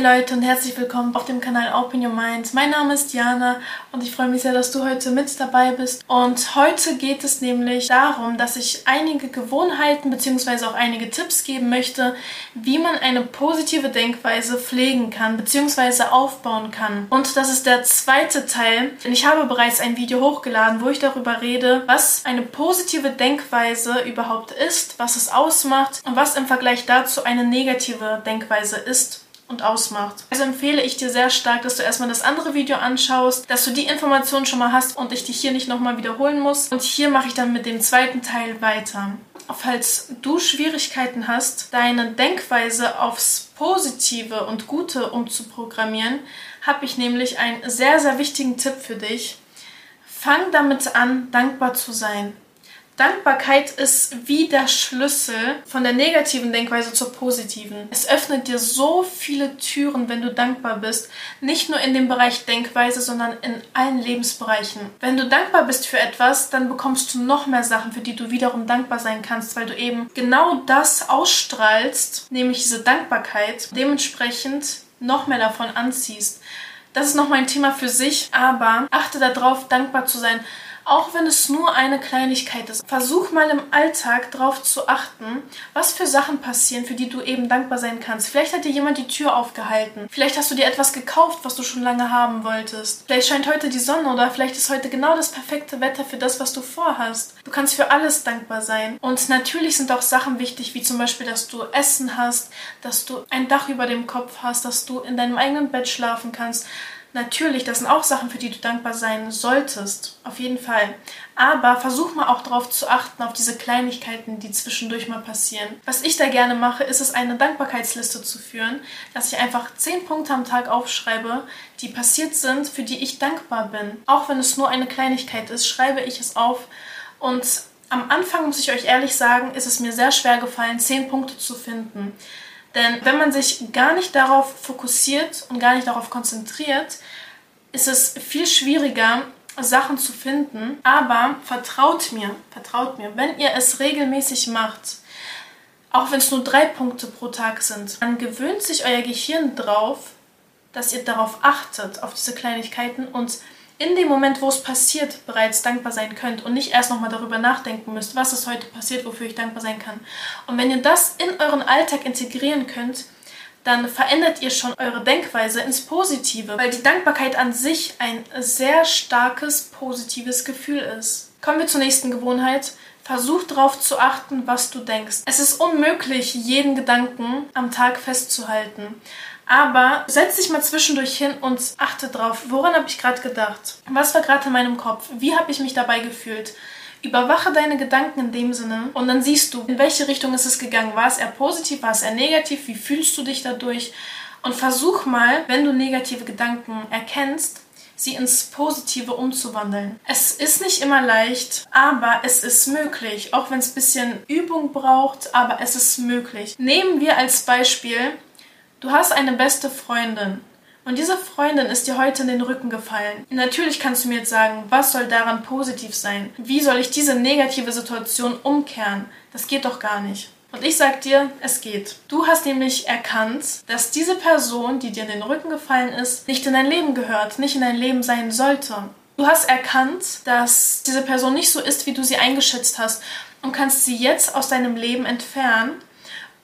Hey Leute und herzlich willkommen auf dem Kanal Open Your Mind. Mein Name ist Diana und ich freue mich sehr, dass du heute mit dabei bist. Und heute geht es nämlich darum, dass ich einige Gewohnheiten bzw. auch einige Tipps geben möchte, wie man eine positive Denkweise pflegen kann bzw. aufbauen kann. Und das ist der zweite Teil, denn ich habe bereits ein Video hochgeladen, wo ich darüber rede, was eine positive Denkweise überhaupt ist, was es ausmacht und was im Vergleich dazu eine negative Denkweise ist und ausmacht. Also empfehle ich dir sehr stark, dass du erstmal das andere Video anschaust, dass du die Informationen schon mal hast und ich dich hier nicht nochmal wiederholen muss. Und hier mache ich dann mit dem zweiten Teil weiter. Falls du Schwierigkeiten hast, deine Denkweise aufs Positive und Gute umzuprogrammieren, habe ich nämlich einen sehr, sehr wichtigen Tipp für dich. Fang damit an, dankbar zu sein. Dankbarkeit ist wie der Schlüssel von der negativen Denkweise zur positiven. Es öffnet dir so viele Türen, wenn du dankbar bist. Nicht nur in dem Bereich Denkweise, sondern in allen Lebensbereichen. Wenn du dankbar bist für etwas, dann bekommst du noch mehr Sachen, für die du wiederum dankbar sein kannst, weil du eben genau das ausstrahlst, nämlich diese Dankbarkeit, dementsprechend noch mehr davon anziehst. Das ist noch mal ein Thema für sich, aber achte darauf, dankbar zu sein auch wenn es nur eine Kleinigkeit ist. Versuch mal im Alltag darauf zu achten, was für Sachen passieren, für die du eben dankbar sein kannst. Vielleicht hat dir jemand die Tür aufgehalten. Vielleicht hast du dir etwas gekauft, was du schon lange haben wolltest. Vielleicht scheint heute die Sonne oder vielleicht ist heute genau das perfekte Wetter für das, was du vorhast. Du kannst für alles dankbar sein. Und natürlich sind auch Sachen wichtig, wie zum Beispiel, dass du Essen hast, dass du ein Dach über dem Kopf hast, dass du in deinem eigenen Bett schlafen kannst Natürlich, das sind auch Sachen, für die du dankbar sein solltest. Auf jeden Fall. Aber versuch mal auch darauf zu achten, auf diese Kleinigkeiten, die zwischendurch mal passieren. Was ich da gerne mache, ist es, eine Dankbarkeitsliste zu führen, dass ich einfach zehn Punkte am Tag aufschreibe, die passiert sind, für die ich dankbar bin. Auch wenn es nur eine Kleinigkeit ist, schreibe ich es auf. Und am Anfang, muss ich euch ehrlich sagen, ist es mir sehr schwer gefallen, zehn Punkte zu finden. Denn wenn man sich gar nicht darauf fokussiert und gar nicht darauf konzentriert, ist es viel schwieriger, Sachen zu finden. Aber vertraut mir, vertraut mir, wenn ihr es regelmäßig macht, auch wenn es nur drei Punkte pro Tag sind, dann gewöhnt sich euer Gehirn drauf, dass ihr darauf achtet, auf diese Kleinigkeiten und in dem Moment, wo es passiert, bereits dankbar sein könnt und nicht erst nochmal darüber nachdenken müsst, was ist heute passiert, wofür ich dankbar sein kann. Und wenn ihr das in euren Alltag integrieren könnt, dann verändert ihr schon eure Denkweise ins Positive, weil die Dankbarkeit an sich ein sehr starkes positives Gefühl ist. Kommen wir zur nächsten Gewohnheit. Versuch darauf zu achten, was du denkst. Es ist unmöglich, jeden Gedanken am Tag festzuhalten. Aber setz dich mal zwischendurch hin und achte drauf, woran habe ich gerade gedacht? Was war gerade in meinem Kopf? Wie habe ich mich dabei gefühlt? Überwache deine Gedanken in dem Sinne und dann siehst du, in welche Richtung ist es gegangen. War es eher positiv, war es eher negativ? Wie fühlst du dich dadurch? Und versuch mal, wenn du negative Gedanken erkennst, sie ins Positive umzuwandeln. Es ist nicht immer leicht, aber es ist möglich, auch wenn es ein bisschen Übung braucht, aber es ist möglich. Nehmen wir als Beispiel Du hast eine beste Freundin und diese Freundin ist dir heute in den Rücken gefallen. Natürlich kannst du mir jetzt sagen, was soll daran positiv sein? Wie soll ich diese negative Situation umkehren? Das geht doch gar nicht. Und ich sag dir, es geht. Du hast nämlich erkannt, dass diese Person, die dir in den Rücken gefallen ist, nicht in dein Leben gehört, nicht in dein Leben sein sollte. Du hast erkannt, dass diese Person nicht so ist, wie du sie eingeschätzt hast und kannst sie jetzt aus deinem Leben entfernen,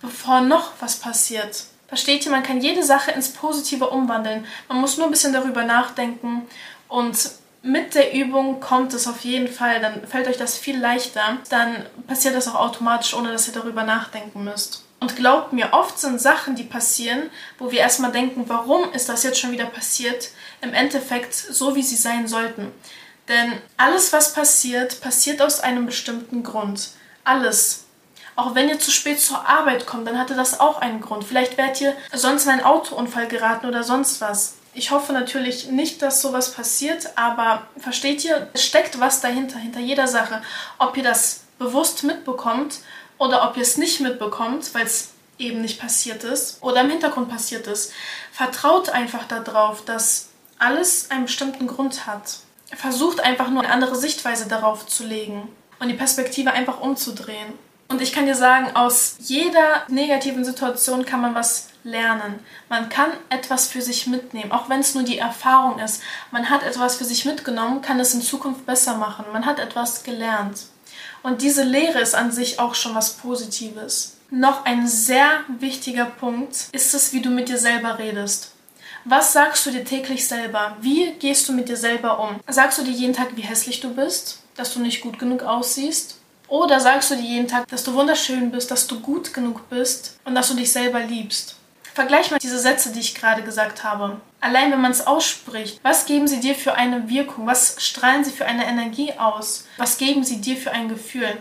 bevor noch was passiert. Versteht ihr, man kann jede Sache ins Positive umwandeln. Man muss nur ein bisschen darüber nachdenken und mit der Übung kommt es auf jeden Fall, dann fällt euch das viel leichter. Dann passiert das auch automatisch, ohne dass ihr darüber nachdenken müsst. Und glaubt mir, oft sind Sachen, die passieren, wo wir erstmal denken, warum ist das jetzt schon wieder passiert, im Endeffekt so, wie sie sein sollten. Denn alles, was passiert, passiert aus einem bestimmten Grund. Alles. Auch wenn ihr zu spät zur Arbeit kommt, dann hatte das auch einen Grund. Vielleicht wärt ihr sonst in einen Autounfall geraten oder sonst was. Ich hoffe natürlich nicht, dass sowas passiert, aber versteht ihr, es steckt was dahinter, hinter jeder Sache. Ob ihr das bewusst mitbekommt oder ob ihr es nicht mitbekommt, weil es eben nicht passiert ist oder im Hintergrund passiert ist. Vertraut einfach darauf, dass alles einen bestimmten Grund hat. Versucht einfach nur eine andere Sichtweise darauf zu legen und die Perspektive einfach umzudrehen. Und ich kann dir sagen, aus jeder negativen Situation kann man was lernen. Man kann etwas für sich mitnehmen, auch wenn es nur die Erfahrung ist. Man hat etwas für sich mitgenommen, kann es in Zukunft besser machen. Man hat etwas gelernt. Und diese Lehre ist an sich auch schon was Positives. Noch ein sehr wichtiger Punkt ist es, wie du mit dir selber redest. Was sagst du dir täglich selber? Wie gehst du mit dir selber um? Sagst du dir jeden Tag, wie hässlich du bist? Dass du nicht gut genug aussiehst? Oder sagst du dir jeden Tag, dass du wunderschön bist, dass du gut genug bist und dass du dich selber liebst? Vergleich mal diese Sätze, die ich gerade gesagt habe. Allein wenn man es ausspricht, was geben sie dir für eine Wirkung? Was strahlen sie für eine Energie aus? Was geben sie dir für ein Gefühl?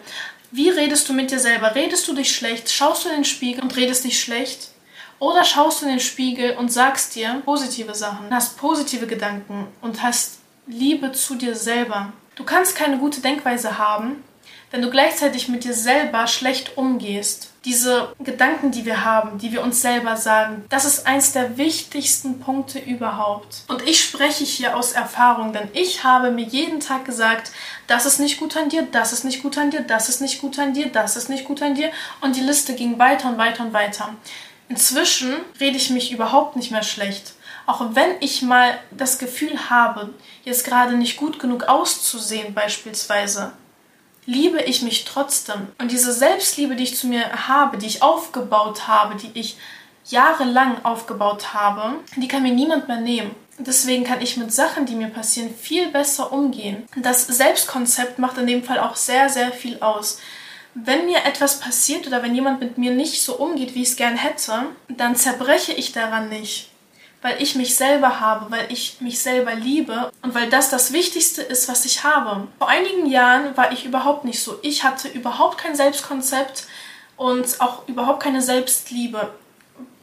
Wie redest du mit dir selber? Redest du dich schlecht? Schaust du in den Spiegel und redest dich schlecht? Oder schaust du in den Spiegel und sagst dir positive Sachen, hast positive Gedanken und hast Liebe zu dir selber. Du kannst keine gute Denkweise haben, wenn du gleichzeitig mit dir selber schlecht umgehst, diese Gedanken, die wir haben, die wir uns selber sagen, das ist eins der wichtigsten Punkte überhaupt. Und ich spreche hier aus Erfahrung, denn ich habe mir jeden Tag gesagt, das ist nicht gut an dir, das ist nicht gut an dir, das ist nicht gut an dir, das ist nicht gut an dir. Und die Liste ging weiter und weiter und weiter. Inzwischen rede ich mich überhaupt nicht mehr schlecht. Auch wenn ich mal das Gefühl habe, jetzt gerade nicht gut genug auszusehen beispielsweise, liebe ich mich trotzdem. Und diese Selbstliebe, die ich zu mir habe, die ich aufgebaut habe, die ich jahrelang aufgebaut habe, die kann mir niemand mehr nehmen. Deswegen kann ich mit Sachen, die mir passieren, viel besser umgehen. Das Selbstkonzept macht in dem Fall auch sehr, sehr viel aus. Wenn mir etwas passiert oder wenn jemand mit mir nicht so umgeht, wie ich es gern hätte, dann zerbreche ich daran nicht weil ich mich selber habe, weil ich mich selber liebe und weil das das Wichtigste ist, was ich habe. Vor einigen Jahren war ich überhaupt nicht so. Ich hatte überhaupt kein Selbstkonzept und auch überhaupt keine Selbstliebe.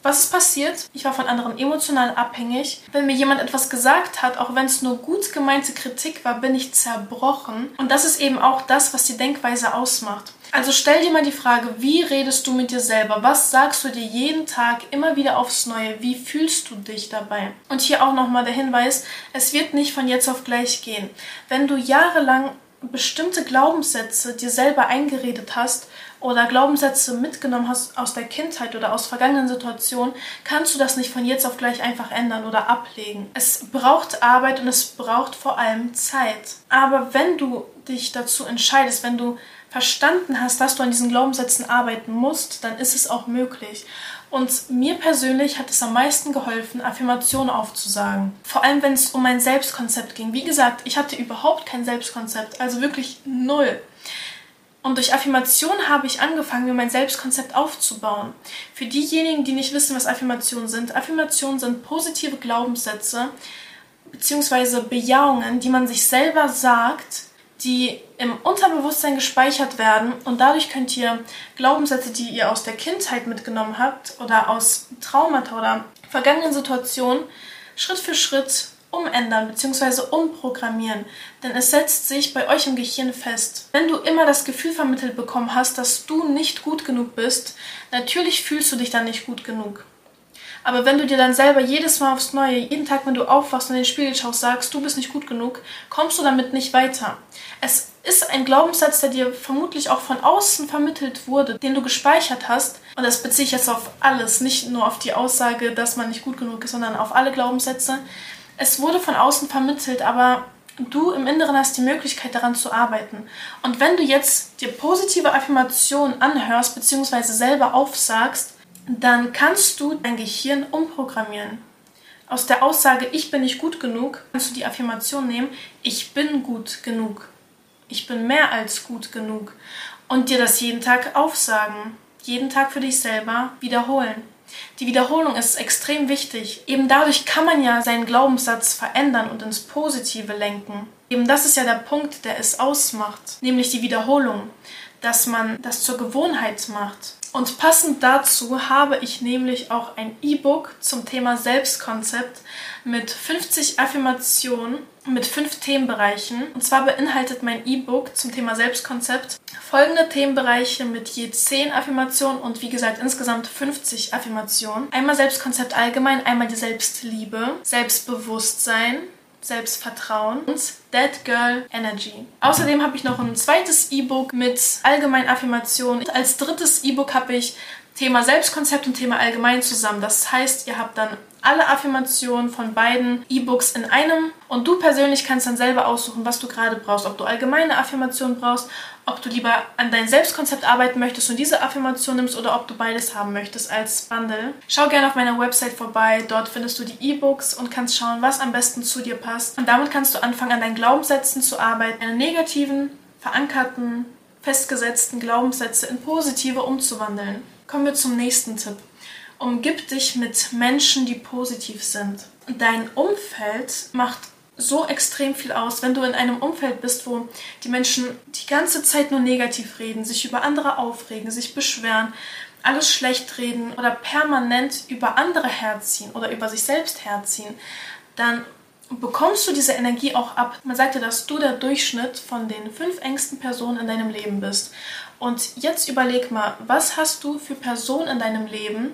Was ist passiert? Ich war von anderen emotional abhängig. Wenn mir jemand etwas gesagt hat, auch wenn es nur gut gemeinte Kritik war, bin ich zerbrochen. Und das ist eben auch das, was die Denkweise ausmacht. Also stell dir mal die Frage, wie redest du mit dir selber? Was sagst du dir jeden Tag immer wieder aufs Neue? Wie fühlst du dich dabei? Und hier auch nochmal der Hinweis, es wird nicht von jetzt auf gleich gehen. Wenn du jahrelang bestimmte Glaubenssätze dir selber eingeredet hast oder Glaubenssätze mitgenommen hast aus der Kindheit oder aus vergangenen Situationen, kannst du das nicht von jetzt auf gleich einfach ändern oder ablegen. Es braucht Arbeit und es braucht vor allem Zeit. Aber wenn du dich dazu entscheidest, wenn du verstanden hast, dass du an diesen Glaubenssätzen arbeiten musst, dann ist es auch möglich. Und mir persönlich hat es am meisten geholfen, Affirmationen aufzusagen. Vor allem, wenn es um mein Selbstkonzept ging. Wie gesagt, ich hatte überhaupt kein Selbstkonzept, also wirklich null. Und durch Affirmationen habe ich angefangen, mir mein Selbstkonzept aufzubauen. Für diejenigen, die nicht wissen, was Affirmationen sind, Affirmationen sind positive Glaubenssätze bzw. Bejahungen, die man sich selber sagt, die im Unterbewusstsein gespeichert werden und dadurch könnt ihr Glaubenssätze, die ihr aus der Kindheit mitgenommen habt oder aus Traumata oder vergangenen Situationen Schritt für Schritt umändern bzw. umprogrammieren, denn es setzt sich bei euch im Gehirn fest. Wenn du immer das Gefühl vermittelt bekommen hast, dass du nicht gut genug bist, natürlich fühlst du dich dann nicht gut genug. Aber wenn du dir dann selber jedes Mal aufs Neue, jeden Tag, wenn du aufwachst und in den Spiegel schaust, sagst, du bist nicht gut genug, kommst du damit nicht weiter. Es ist ein Glaubenssatz, der dir vermutlich auch von außen vermittelt wurde, den du gespeichert hast. Und das beziehe ich jetzt auf alles, nicht nur auf die Aussage, dass man nicht gut genug ist, sondern auf alle Glaubenssätze. Es wurde von außen vermittelt, aber du im Inneren hast die Möglichkeit daran zu arbeiten. Und wenn du jetzt dir positive Affirmationen anhörst bzw. selber aufsagst, dann kannst du dein Gehirn umprogrammieren. Aus der Aussage, ich bin nicht gut genug, kannst du die Affirmation nehmen, ich bin gut genug. Ich bin mehr als gut genug. Und dir das jeden Tag aufsagen. Jeden Tag für dich selber wiederholen. Die Wiederholung ist extrem wichtig. Eben dadurch kann man ja seinen Glaubenssatz verändern und ins Positive lenken. Eben das ist ja der Punkt, der es ausmacht, nämlich die Wiederholung, dass man das zur Gewohnheit macht. Und passend dazu habe ich nämlich auch ein E-Book zum Thema Selbstkonzept mit 50 Affirmationen mit fünf Themenbereichen. Und zwar beinhaltet mein E-Book zum Thema Selbstkonzept folgende Themenbereiche mit je 10 Affirmationen und wie gesagt insgesamt 50 Affirmationen. Einmal Selbstkonzept allgemein, einmal die Selbstliebe, Selbstbewusstsein, Selbstvertrauen und That Girl Energy. Außerdem habe ich noch ein zweites E-Book mit allgemeinen Affirmationen. Als drittes E-Book habe ich Thema Selbstkonzept und Thema allgemein zusammen. Das heißt, ihr habt dann alle Affirmationen von beiden E-Books in einem und du persönlich kannst dann selber aussuchen, was du gerade brauchst. Ob du allgemeine Affirmationen brauchst, ob du lieber an dein Selbstkonzept arbeiten möchtest und diese Affirmation nimmst oder ob du beides haben möchtest als Bundle. Schau gerne auf meiner Website vorbei. Dort findest du die E-Books und kannst schauen, was am besten zu dir passt. Und damit kannst du anfangen, an deinen Glaubenssätzen zu arbeiten, deine negativen, verankerten, festgesetzten Glaubenssätze in positive umzuwandeln. Kommen wir zum nächsten Tipp. Umgib dich mit Menschen, die positiv sind. Dein Umfeld macht so extrem viel aus, wenn du in einem Umfeld bist, wo die Menschen die ganze Zeit nur negativ reden, sich über andere aufregen, sich beschweren, alles schlecht reden oder permanent über andere herziehen oder über sich selbst herziehen, dann bekommst du diese Energie auch ab. Man sagt ja, dass du der Durchschnitt von den fünf engsten Personen in deinem Leben bist. Und jetzt überleg mal, was hast du für Personen in deinem Leben?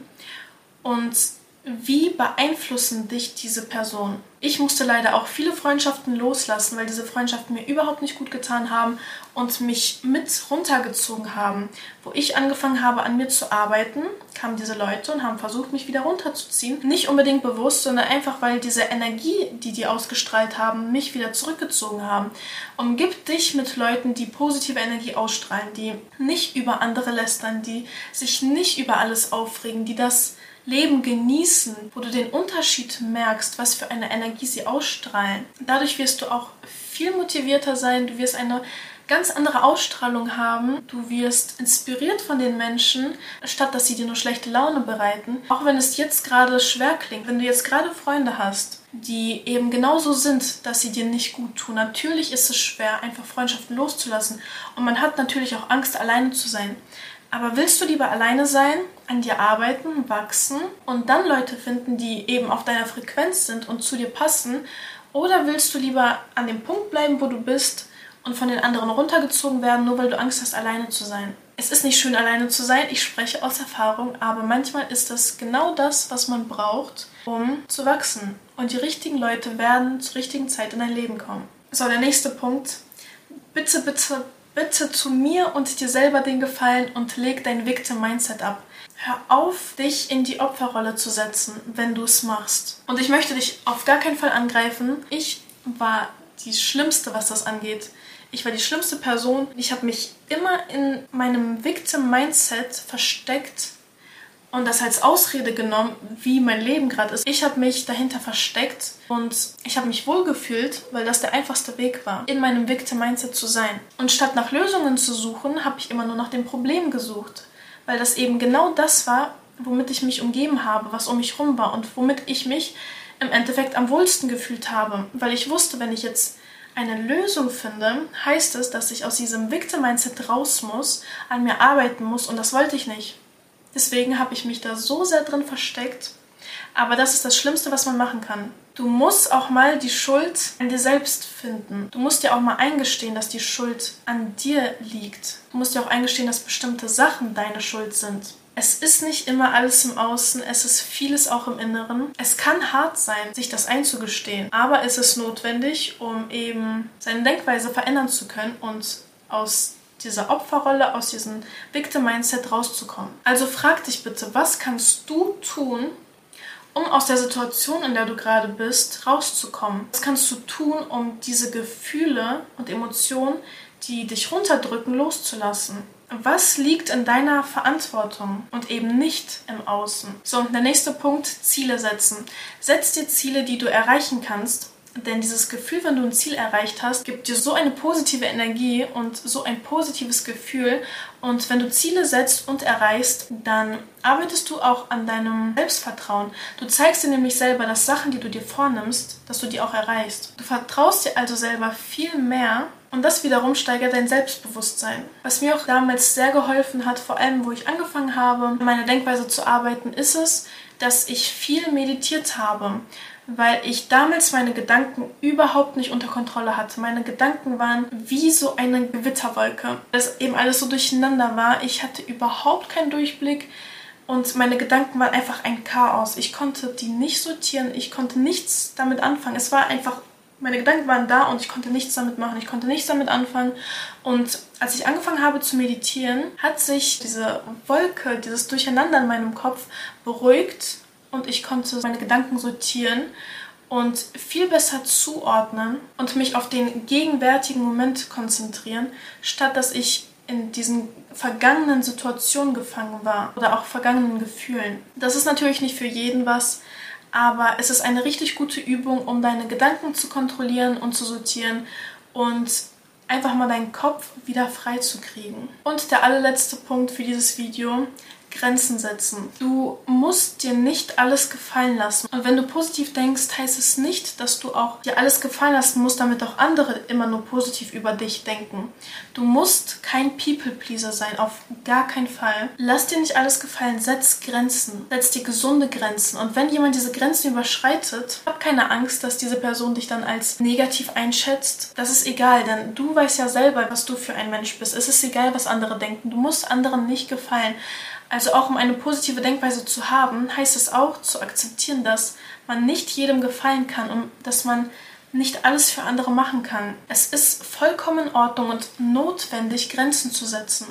Und wie beeinflussen dich diese Personen? Ich musste leider auch viele Freundschaften loslassen, weil diese Freundschaften mir überhaupt nicht gut getan haben und mich mit runtergezogen haben. Wo ich angefangen habe, an mir zu arbeiten, kamen diese Leute und haben versucht, mich wieder runterzuziehen. Nicht unbedingt bewusst, sondern einfach, weil diese Energie, die die ausgestrahlt haben, mich wieder zurückgezogen haben. Umgib dich mit Leuten, die positive Energie ausstrahlen, die nicht über andere lästern, die sich nicht über alles aufregen, die das Leben genießen, wo du den Unterschied merkst, was für eine Energie sie ausstrahlen. Dadurch wirst du auch viel motivierter sein, du wirst eine ganz andere Ausstrahlung haben. Du wirst inspiriert von den Menschen, statt dass sie dir nur schlechte Laune bereiten. Auch wenn es jetzt gerade schwer klingt, wenn du jetzt gerade Freunde hast, die eben genauso sind, dass sie dir nicht gut tun. Natürlich ist es schwer, einfach Freundschaften loszulassen. Und man hat natürlich auch Angst, alleine zu sein. Aber willst du lieber alleine sein, an dir arbeiten, wachsen und dann Leute finden, die eben auf deiner Frequenz sind und zu dir passen? Oder willst du lieber an dem Punkt bleiben, wo du bist und von den anderen runtergezogen werden, nur weil du Angst hast, alleine zu sein? Es ist nicht schön, alleine zu sein, ich spreche aus Erfahrung, aber manchmal ist das genau das, was man braucht, um zu wachsen. Und die richtigen Leute werden zur richtigen Zeit in dein Leben kommen. So, der nächste Punkt. Bitte, bitte, bitte zu mir und dir selber den Gefallen und leg dein Victim-Mindset ab. Hör auf, dich in die Opferrolle zu setzen, wenn du es machst. Und ich möchte dich auf gar keinen Fall angreifen. Ich war die Schlimmste, was das angeht. Ich war die schlimmste Person. Ich habe mich immer in meinem Victim-Mindset versteckt und das als Ausrede genommen, wie mein Leben gerade ist. Ich habe mich dahinter versteckt und ich habe mich wohlgefühlt, weil das der einfachste Weg war, in meinem Victim-Mindset zu sein. Und statt nach Lösungen zu suchen, habe ich immer nur nach dem Problem gesucht, weil das eben genau das war, womit ich mich umgeben habe, was um mich rum war und womit ich mich im Endeffekt am wohlsten gefühlt habe, weil ich wusste, wenn ich jetzt eine Lösung finde, heißt es, dass ich aus diesem Victim-Mindset raus muss, an mir arbeiten muss und das wollte ich nicht. Deswegen habe ich mich da so sehr drin versteckt. Aber das ist das Schlimmste, was man machen kann. Du musst auch mal die Schuld an dir selbst finden. Du musst dir auch mal eingestehen, dass die Schuld an dir liegt. Du musst dir auch eingestehen, dass bestimmte Sachen deine Schuld sind. Es ist nicht immer alles im Außen, es ist vieles auch im Inneren. Es kann hart sein, sich das einzugestehen, aber es ist notwendig, um eben seine Denkweise verändern zu können und aus dieser Opferrolle, aus diesem Victim-Mindset rauszukommen. Also frag dich bitte, was kannst du tun, um aus der Situation, in der du gerade bist, rauszukommen? Was kannst du tun, um diese Gefühle und Emotionen, die dich runterdrücken, loszulassen? Was liegt in deiner Verantwortung und eben nicht im Außen? So, und der nächste Punkt, Ziele setzen. Setz dir Ziele, die du erreichen kannst denn dieses Gefühl, wenn du ein Ziel erreicht hast, gibt dir so eine positive Energie und so ein positives Gefühl. Und wenn du Ziele setzt und erreichst, dann arbeitest du auch an deinem Selbstvertrauen. Du zeigst dir nämlich selber, dass Sachen, die du dir vornimmst, dass du die auch erreichst. Du vertraust dir also selber viel mehr und das wiederum steigert dein Selbstbewusstsein. Was mir auch damals sehr geholfen hat, vor allem wo ich angefangen habe, meine Denkweise zu arbeiten, ist es, dass ich viel meditiert habe weil ich damals meine Gedanken überhaupt nicht unter Kontrolle hatte. Meine Gedanken waren wie so eine Gewitterwolke, dass eben alles so durcheinander war. Ich hatte überhaupt keinen Durchblick und meine Gedanken waren einfach ein Chaos. Ich konnte die nicht sortieren, ich konnte nichts damit anfangen. Es war einfach Meine Gedanken waren da und ich konnte nichts damit machen. Ich konnte nichts damit anfangen. Und als ich angefangen habe zu meditieren, hat sich diese Wolke, dieses Durcheinander in meinem Kopf beruhigt und ich konnte meine Gedanken sortieren und viel besser zuordnen und mich auf den gegenwärtigen Moment konzentrieren, statt dass ich in diesen vergangenen Situationen gefangen war oder auch vergangenen Gefühlen. Das ist natürlich nicht für jeden was, aber es ist eine richtig gute Übung, um deine Gedanken zu kontrollieren und zu sortieren und einfach mal deinen Kopf wieder frei zu kriegen. Und der allerletzte Punkt für dieses Video Grenzen setzen. Du musst dir nicht alles gefallen lassen. Und wenn du positiv denkst, heißt es nicht, dass du auch dir alles gefallen lassen musst, damit auch andere immer nur positiv über dich denken. Du musst kein People-Pleaser sein, auf gar keinen Fall. Lass dir nicht alles gefallen, setz Grenzen. Setz dir gesunde Grenzen. Und wenn jemand diese Grenzen überschreitet, hab keine Angst, dass diese Person dich dann als negativ einschätzt. Das ist egal, denn du weißt ja selber, was du für ein Mensch bist. Es ist egal, was andere denken. Du musst anderen nicht gefallen. Also auch um eine positive Denkweise zu haben, heißt es auch zu akzeptieren, dass man nicht jedem gefallen kann und dass man nicht alles für andere machen kann. Es ist vollkommen in Ordnung und notwendig, Grenzen zu setzen,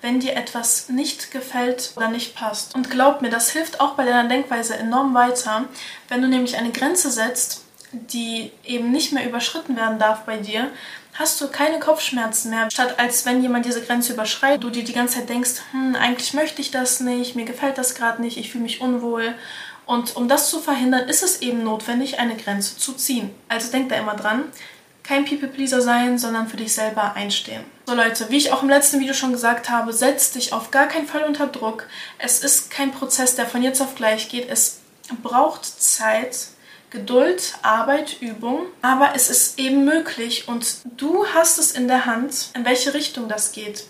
wenn dir etwas nicht gefällt oder nicht passt. Und glaub mir, das hilft auch bei deiner Denkweise enorm weiter, wenn du nämlich eine Grenze setzt, die eben nicht mehr überschritten werden darf bei dir, hast du keine Kopfschmerzen mehr, statt als wenn jemand diese Grenze überschreitet, du dir die ganze Zeit denkst, hm, eigentlich möchte ich das nicht, mir gefällt das gerade nicht, ich fühle mich unwohl. Und um das zu verhindern, ist es eben notwendig, eine Grenze zu ziehen. Also denk da immer dran, kein People-Pleaser sein, sondern für dich selber einstehen. So Leute, wie ich auch im letzten Video schon gesagt habe, setz dich auf gar keinen Fall unter Druck. Es ist kein Prozess, der von jetzt auf gleich geht. Es braucht Zeit, Geduld, Arbeit, Übung. Aber es ist eben möglich und du hast es in der Hand, in welche Richtung das geht.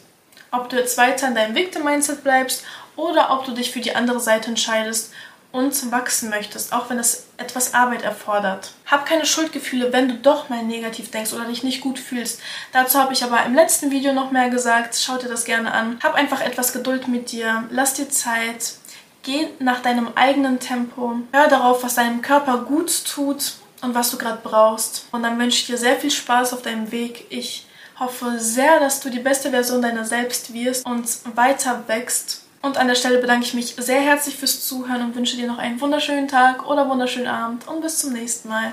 Ob du jetzt weiter in deinem Victim-Mindset bleibst oder ob du dich für die andere Seite entscheidest und wachsen möchtest, auch wenn es etwas Arbeit erfordert. Hab keine Schuldgefühle, wenn du doch mal negativ denkst oder dich nicht gut fühlst. Dazu habe ich aber im letzten Video noch mehr gesagt. Schau dir das gerne an. Hab einfach etwas Geduld mit dir. Lass dir Zeit. Geh nach deinem eigenen Tempo. Hör darauf, was deinem Körper gut tut und was du gerade brauchst. Und dann wünsche ich dir sehr viel Spaß auf deinem Weg. Ich hoffe sehr, dass du die beste Version deiner selbst wirst und weiter wächst. Und an der Stelle bedanke ich mich sehr herzlich fürs Zuhören und wünsche dir noch einen wunderschönen Tag oder wunderschönen Abend und bis zum nächsten Mal.